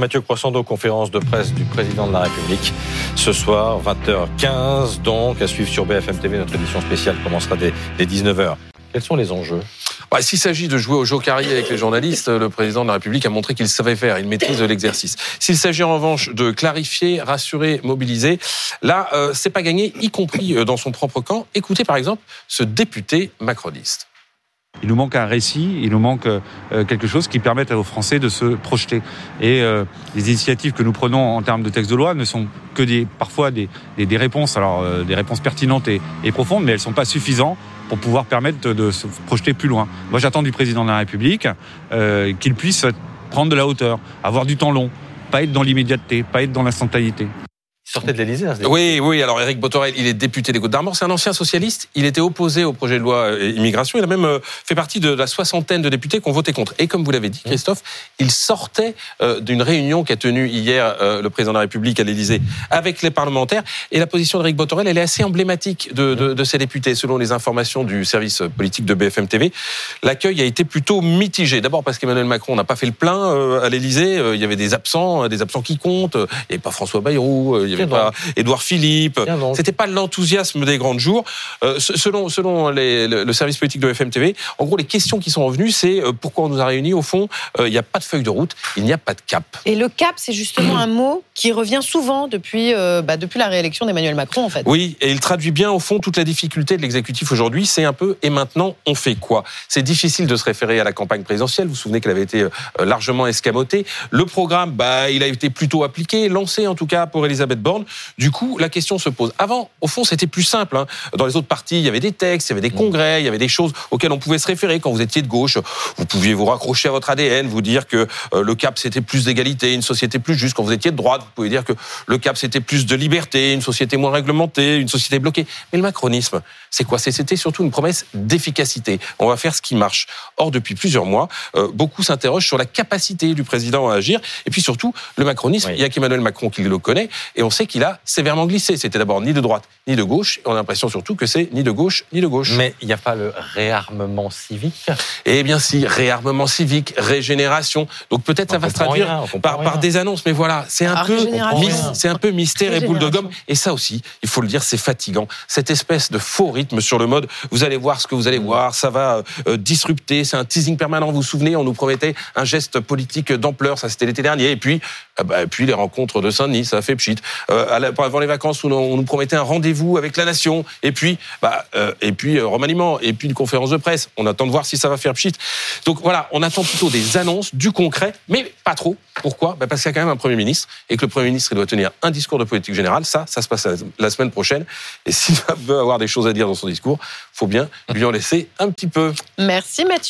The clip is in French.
Mathieu Croissando, conférence de presse du président de la République. Ce soir, 20h15, donc, à suivre sur BFM TV. Notre édition spéciale commencera dès, 19h. Quels sont les enjeux? Bah, S'il s'agit de jouer au carrier avec les journalistes, le président de la République a montré qu'il savait faire, il maîtrise l'exercice. S'il s'agit en revanche de clarifier, rassurer, mobiliser, là, euh, c'est pas gagné, y compris euh, dans son propre camp. Écoutez par exemple ce député macroniste. Il nous manque un récit, il nous manque euh, quelque chose qui permette aux Français de se projeter. Et euh, les initiatives que nous prenons en termes de texte de loi ne sont que des, parfois des, des, réponses, alors euh, des réponses pertinentes et, profondes, mais elles ne sont pas suffisantes pour pouvoir permettre de, se projeter plus loin. Moi, j'attends du président de la République euh, qu'il puisse prendre de la hauteur, avoir du temps long, pas être dans l'immédiateté, pas être dans l'instantanéité sortait de l'Élysée. Hein, oui, oui. Alors Éric Botorel, il est député des Côtes d'Armor. C'est un ancien socialiste. Il était opposé au projet de loi euh, immigration. Il a même euh, fait partie de la soixantaine de députés qui ont voté contre. Et comme vous l'avez dit, mmh. Christophe, il sortait euh, d'une réunion qu'a tenue hier le président de la République à l'Élysée avec les parlementaires. Et la position d'Éric Botorel, elle est assez emblématique de, de, de, ces députés, selon les informations du service politique de BFM TV. L'accueil a été plutôt mitigé. D'abord parce qu'Emmanuel Macron n'a pas fait le plein à l'Élysée. Il y avait des absents, des absents qui comptent. Il n'y avait pas François Bayrou. Il y avait pas Édouard Philippe. C'était pas l'enthousiasme des grands jours. Euh, selon selon le, service politique de FMTV, en gros, les questions qui sont revenues, c'est euh, pourquoi on nous a réunis? Au fond, euh, il n'y a pas de feuille de route, il n'y a pas de cap. Et le cap, c'est justement un mot qui revient souvent depuis bah, depuis la réélection d'Emmanuel Macron, en fait. Oui, et il traduit bien au fond toute la difficulté de l'exécutif aujourd'hui. C'est un peu et maintenant on fait quoi? C'est difficile de se référer à la campagne présidentielle. Vous vous souvenez qu'elle avait été largement escamotée. Le programme, bah, il a été plutôt appliqué, lancé en tout cas pour Elisabeth Borne. Du coup, la question se pose. Avant, au fond, c'était plus simple. Hein. Dans les autres partis, il y avait des textes, il y avait des congrès, il y avait des choses auxquelles on pouvait se référer. Quand vous étiez de gauche, vous pouviez vous raccrocher à votre ADN, vous dire que euh, le cap, c'était plus d'égalité, une société plus juste. Quand vous étiez de droite, vous pouvez dire que le cap, c'était plus de liberté, une société moins réglementée, une société bloquée. Mais le macronisme, c'est quoi? C'était surtout une promesse d'efficacité. On va faire ce qui marche. Or, depuis plusieurs mois, euh, beaucoup s'interrogent sur la capacité du président à agir. Et puis surtout, le macronisme, il y a qu'Emmanuel Macron qui le connaît, et on sait qu'il a sévèrement glissé. C'était d'abord ni de droite ni de gauche. On a l'impression surtout que c'est ni de gauche ni de gauche. Mais il n'y a pas le réarmement civique? Eh bien si, réarmement civique, régénération. Donc peut-être ça va se traduire par, des annonces. Mais voilà, c'est un, ah, peu, c'est un peu mystère et boule de gomme. Et ça aussi, il faut le dire, c'est fatigant. Cette espèce de faux rythme sur le mode, vous allez voir ce que vous allez voir, ça va euh, disrupter, c'est un teasing permanent. Vous vous souvenez, on nous promettait un geste politique d'ampleur, ça c'était l'été dernier. Et puis, ah bah, puis les rencontres de Saint-Denis, ça a fait pchit. Euh, avant les vacances, on nous promettait un rendez-vous avec la nation, et puis, bah, euh, et puis euh, remaniement, et puis une conférence de presse. On attend de voir si ça va faire pchit. Donc voilà, on attend plutôt des annonces, du concret, mais pas trop. Pourquoi? Bah Parce qu'il y a quand même un Premier ministre, et que le Premier ministre doit tenir un discours de politique générale. Ça, ça se passe la semaine prochaine. Et s'il veut avoir des choses à dire dans son discours, faut bien lui en laisser un petit peu. Merci Mathieu.